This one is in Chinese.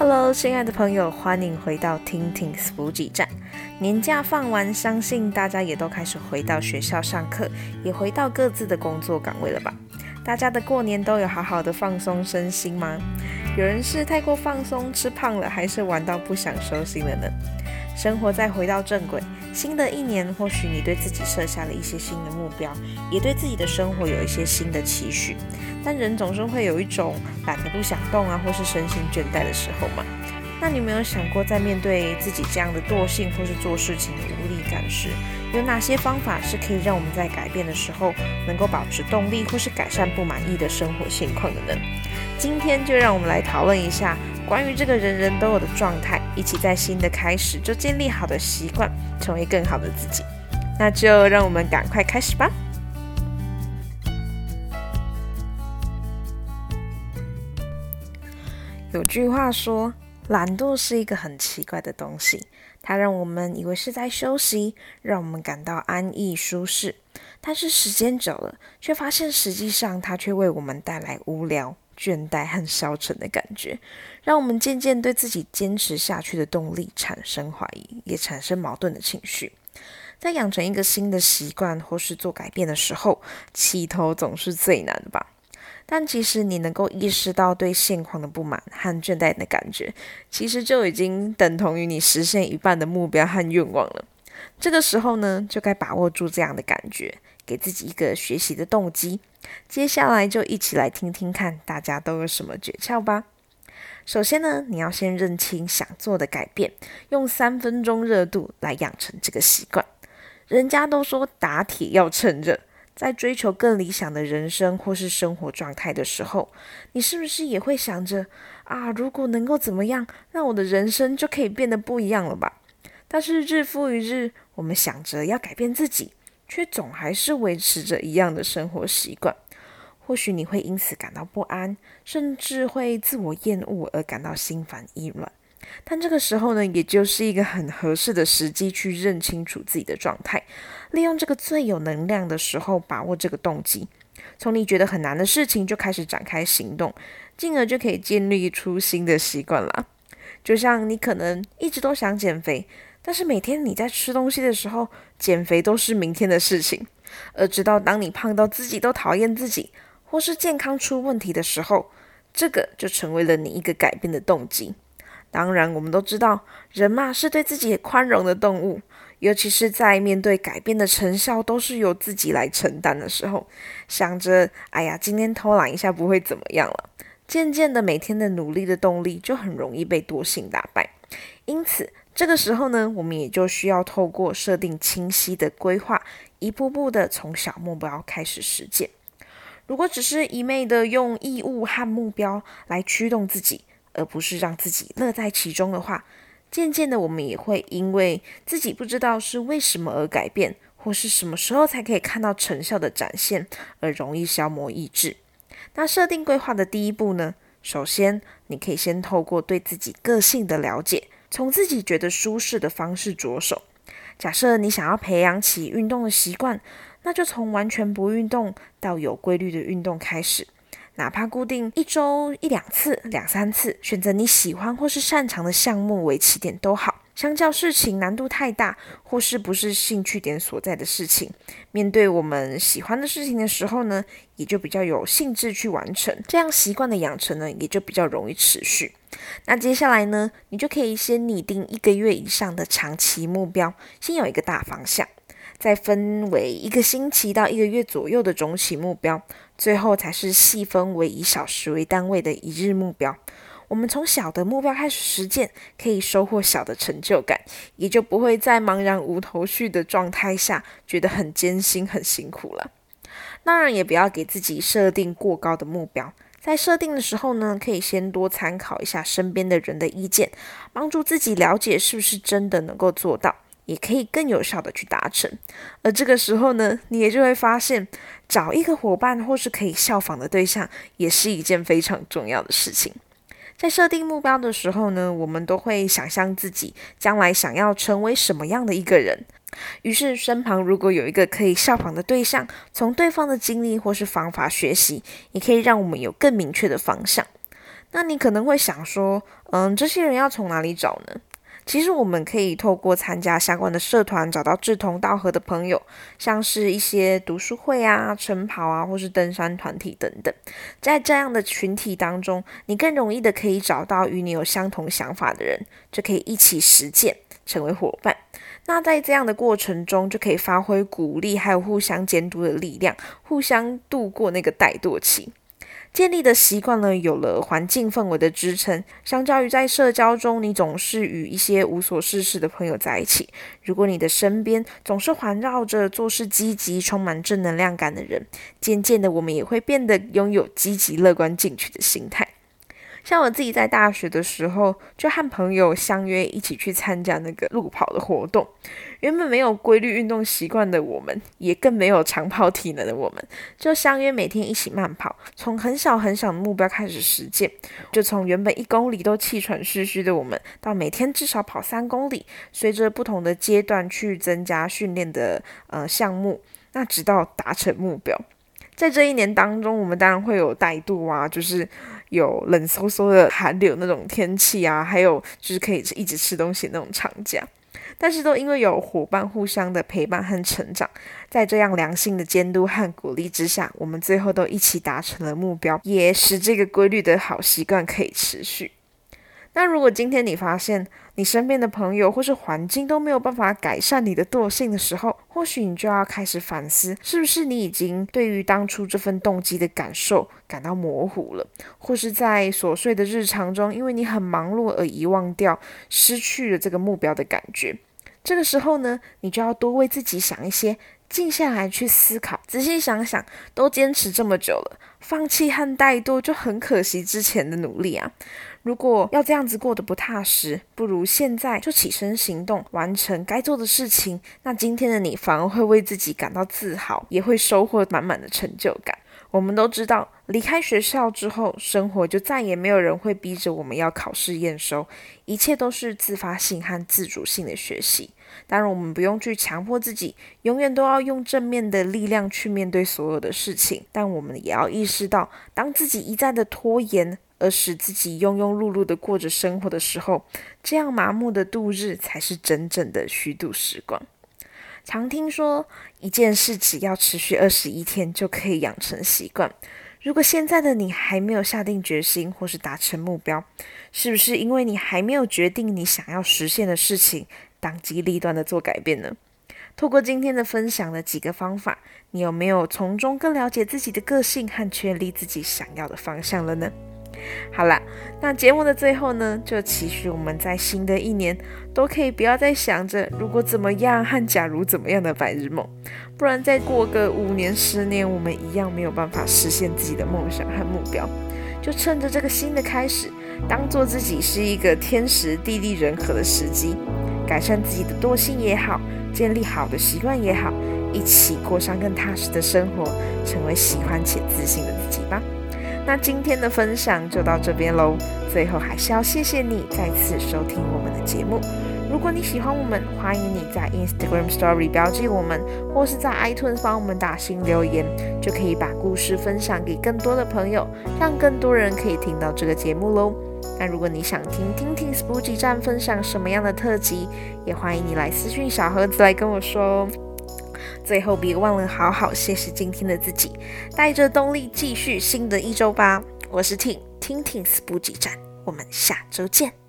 Hello，亲爱的朋友，欢迎回到听听补给站。年假放完，相信大家也都开始回到学校上课，也回到各自的工作岗位了吧？大家的过年都有好好的放松身心吗？有人是太过放松吃胖了，还是玩到不想收心了呢？生活再回到正轨，新的一年，或许你对自己设下了一些新的目标，也对自己的生活有一些新的期许。但人总是会有一种懒得不想动啊，或是身心倦怠的时候嘛。那你有没有想过，在面对自己这样的惰性或是做事情的无力感时，有哪些方法是可以让我们在改变的时候能够保持动力，或是改善不满意的生活现况的呢？今天就让我们来讨论一下。关于这个人人都有的状态，一起在新的开始就建立好的习惯，成为更好的自己。那就让我们赶快开始吧。有句话说，懒惰是一个很奇怪的东西，它让我们以为是在休息，让我们感到安逸舒适，但是时间久了，却发现实际上它却为我们带来无聊。倦怠和消沉的感觉，让我们渐渐对自己坚持下去的动力产生怀疑，也产生矛盾的情绪。在养成一个新的习惯或是做改变的时候，起头总是最难的吧？但其实你能够意识到对现况的不满和倦怠的感觉，其实就已经等同于你实现一半的目标和愿望了。这个时候呢，就该把握住这样的感觉。给自己一个学习的动机。接下来就一起来听听看，大家都有什么诀窍吧。首先呢，你要先认清想做的改变，用三分钟热度来养成这个习惯。人家都说打铁要趁热，在追求更理想的人生或是生活状态的时候，你是不是也会想着啊，如果能够怎么样，让我的人生就可以变得不一样了吧？但是日复一日，我们想着要改变自己。却总还是维持着一样的生活习惯，或许你会因此感到不安，甚至会自我厌恶而感到心烦意乱。但这个时候呢，也就是一个很合适的时机去认清楚自己的状态，利用这个最有能量的时候，把握这个动机，从你觉得很难的事情就开始展开行动，进而就可以建立出新的习惯了。就像你可能一直都想减肥。但是每天你在吃东西的时候，减肥都是明天的事情。而直到当你胖到自己都讨厌自己，或是健康出问题的时候，这个就成为了你一个改变的动机。当然，我们都知道，人嘛是对自己宽容的动物，尤其是在面对改变的成效都是由自己来承担的时候，想着“哎呀，今天偷懒一下不会怎么样了”，渐渐的每天的努力的动力就很容易被惰性打败。因此，这个时候呢，我们也就需要透过设定清晰的规划，一步步的从小目标开始实践。如果只是一昧的用义务和目标来驱动自己，而不是让自己乐在其中的话，渐渐的我们也会因为自己不知道是为什么而改变，或是什么时候才可以看到成效的展现，而容易消磨意志。那设定规划的第一步呢，首先你可以先透过对自己个性的了解。从自己觉得舒适的方式着手。假设你想要培养起运动的习惯，那就从完全不运动到有规律的运动开始，哪怕固定一周一两次、两三次，选择你喜欢或是擅长的项目为起点都好。相较事情难度太大，或是不是兴趣点所在的事情，面对我们喜欢的事情的时候呢，也就比较有兴致去完成。这样习惯的养成呢，也就比较容易持续。那接下来呢，你就可以先拟定一个月以上的长期目标，先有一个大方向，再分为一个星期到一个月左右的中期目标，最后才是细分为以小时为单位的一日目标。我们从小的目标开始实践，可以收获小的成就感，也就不会在茫然无头绪的状态下觉得很艰辛、很辛苦了。当然，也不要给自己设定过高的目标，在设定的时候呢，可以先多参考一下身边的人的意见，帮助自己了解是不是真的能够做到，也可以更有效的去达成。而这个时候呢，你也就会发现，找一个伙伴或是可以效仿的对象，也是一件非常重要的事情。在设定目标的时候呢，我们都会想象自己将来想要成为什么样的一个人。于是，身旁如果有一个可以效仿的对象，从对方的经历或是方法学习，也可以让我们有更明确的方向。那你可能会想说，嗯，这些人要从哪里找呢？其实我们可以透过参加相关的社团，找到志同道合的朋友，像是一些读书会啊、晨跑啊，或是登山团体等等。在这样的群体当中，你更容易的可以找到与你有相同想法的人，就可以一起实践，成为伙伴。那在这样的过程中，就可以发挥鼓励还有互相监督的力量，互相度过那个怠惰期。建立的习惯呢，有了环境氛围的支撑，相较于在社交中，你总是与一些无所事事的朋友在一起。如果你的身边总是环绕着做事积极、充满正能量感的人，渐渐的，我们也会变得拥有积极、乐观、进取的心态。像我自己在大学的时候，就和朋友相约一起去参加那个路跑的活动。原本没有规律运动习惯的我们，也更没有长跑体能的我们，就相约每天一起慢跑，从很小很小的目标开始实践。就从原本一公里都气喘吁吁的我们，到每天至少跑三公里，随着不同的阶段去增加训练的呃项目，那直到达成目标。在这一年当中，我们当然会有怠惰啊，就是。有冷飕飕的寒流那种天气啊，还有就是可以一直吃东西那种长假，但是都因为有伙伴互相的陪伴和成长，在这样良性的监督和鼓励之下，我们最后都一起达成了目标，也使这个规律的好习惯可以持续。那如果今天你发现你身边的朋友或是环境都没有办法改善你的惰性的时候，或许你就要开始反思，是不是你已经对于当初这份动机的感受感到模糊了，或是在琐碎的日常中，因为你很忙碌而遗忘掉，失去了这个目标的感觉。这个时候呢，你就要多为自己想一些，静下来去思考，仔细想想，都坚持这么久了，放弃和怠惰就很可惜之前的努力啊。如果要这样子过得不踏实，不如现在就起身行动，完成该做的事情。那今天的你反而会为自己感到自豪，也会收获满满的成就感。我们都知道，离开学校之后，生活就再也没有人会逼着我们要考试验收，一切都是自发性和自主性的学习。当然，我们不用去强迫自己，永远都要用正面的力量去面对所有的事情。但我们也要意识到，当自己一再的拖延，而使自己庸庸碌碌的过着生活的时候，这样麻木的度日才是真正的虚度时光。常听说一件事只要持续二十一天就可以养成习惯。如果现在的你还没有下定决心或是达成目标，是不是因为你还没有决定你想要实现的事情，当机立断的做改变呢？透过今天的分享的几个方法，你有没有从中更了解自己的个性和确立自己想要的方向了呢？好啦，那节目的最后呢，就期许我们在新的一年都可以不要再想着如果怎么样和假如怎么样的白日梦，不然再过个五年、十年，我们一样没有办法实现自己的梦想和目标。就趁着这个新的开始，当做自己是一个天时地利人和的时机，改善自己的惰性也好，建立好的习惯也好，一起过上更踏实的生活，成为喜欢且自信的自己吧。那今天的分享就到这边喽。最后还是要谢谢你再次收听我们的节目。如果你喜欢我们，欢迎你在 Instagram Story 标记我们，或是在 iTunes 帮我们打新留言，就可以把故事分享给更多的朋友，让更多人可以听到这个节目喽。那如果你想听听听 Spooky 站分享什么样的特辑，也欢迎你来私讯小盒子来跟我说哦。最后，别忘了好好谢谢今天的自己，带着动力继续新的一周吧。我是 Ting，听听 Spooky 站，我们下周见。